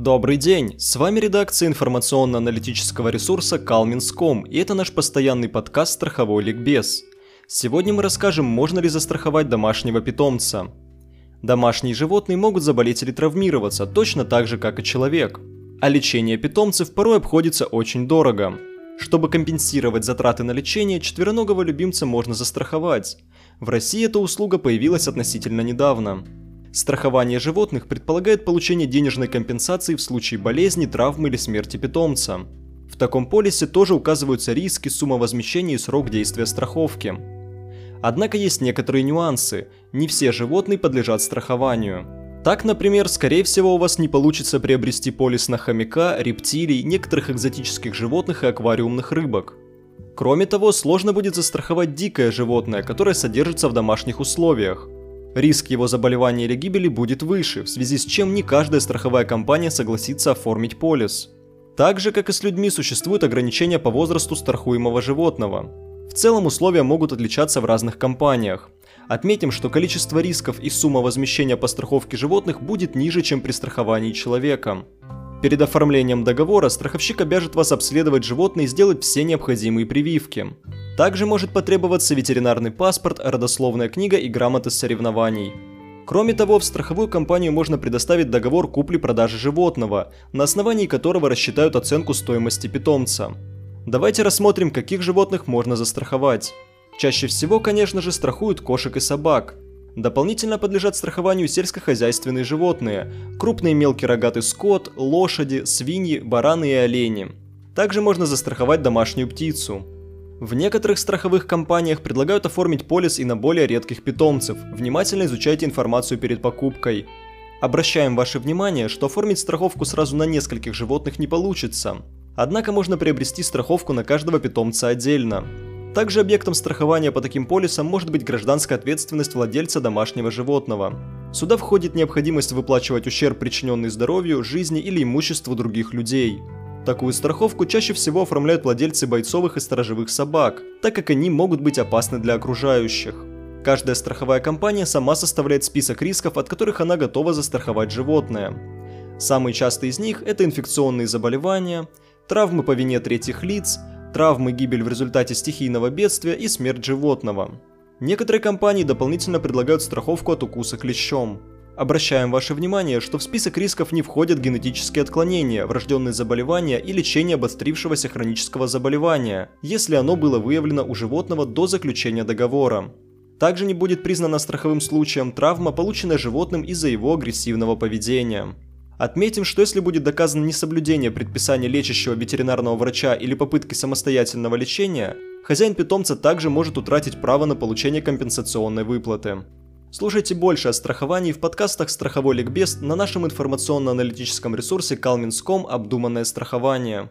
Добрый день! С вами редакция информационно-аналитического ресурса Calmins.com и это наш постоянный подкаст «Страховой ликбез». Сегодня мы расскажем, можно ли застраховать домашнего питомца. Домашние животные могут заболеть или травмироваться, точно так же, как и человек. А лечение питомцев порой обходится очень дорого. Чтобы компенсировать затраты на лечение, четвероногого любимца можно застраховать. В России эта услуга появилась относительно недавно. Страхование животных предполагает получение денежной компенсации в случае болезни, травмы или смерти питомца. В таком полисе тоже указываются риски, сумма возмещения и срок действия страховки. Однако есть некоторые нюансы, не все животные подлежат страхованию. Так, например, скорее всего у вас не получится приобрести полис на хомяка, рептилий, некоторых экзотических животных и аквариумных рыбок. Кроме того, сложно будет застраховать дикое животное, которое содержится в домашних условиях. Риск его заболевания или гибели будет выше, в связи с чем не каждая страховая компания согласится оформить полис. Так же, как и с людьми, существуют ограничения по возрасту страхуемого животного. В целом условия могут отличаться в разных компаниях. Отметим, что количество рисков и сумма возмещения по страховке животных будет ниже, чем при страховании человека. Перед оформлением договора страховщик обяжет вас обследовать животное и сделать все необходимые прививки. Также может потребоваться ветеринарный паспорт, родословная книга и грамота соревнований. Кроме того, в страховую компанию можно предоставить договор купли-продажи животного, на основании которого рассчитают оценку стоимости питомца. Давайте рассмотрим, каких животных можно застраховать. Чаще всего, конечно же, страхуют кошек и собак. Дополнительно подлежат страхованию сельскохозяйственные животные, крупный и мелкий рогатый скот, лошади, свиньи, бараны и олени. Также можно застраховать домашнюю птицу. В некоторых страховых компаниях предлагают оформить полис и на более редких питомцев. Внимательно изучайте информацию перед покупкой. Обращаем ваше внимание, что оформить страховку сразу на нескольких животных не получится. Однако можно приобрести страховку на каждого питомца отдельно. Также объектом страхования по таким полисам может быть гражданская ответственность владельца домашнего животного. Сюда входит необходимость выплачивать ущерб, причиненный здоровью, жизни или имуществу других людей. Такую страховку чаще всего оформляют владельцы бойцовых и сторожевых собак, так как они могут быть опасны для окружающих. Каждая страховая компания сама составляет список рисков, от которых она готова застраховать животное. Самые частые из них – это инфекционные заболевания, травмы по вине третьих лиц, травмы, гибель в результате стихийного бедствия и смерть животного. Некоторые компании дополнительно предлагают страховку от укуса клещом. Обращаем ваше внимание, что в список рисков не входят генетические отклонения, врожденные заболевания и лечение обострившегося хронического заболевания, если оно было выявлено у животного до заключения договора. Также не будет признана страховым случаем травма, полученная животным из-за его агрессивного поведения. Отметим, что если будет доказано несоблюдение предписания лечащего ветеринарного врача или попытки самостоятельного лечения, хозяин питомца также может утратить право на получение компенсационной выплаты. Слушайте больше о страховании в подкастах «Страховой ликбез» на нашем информационно-аналитическом ресурсе calmins.com «Обдуманное страхование».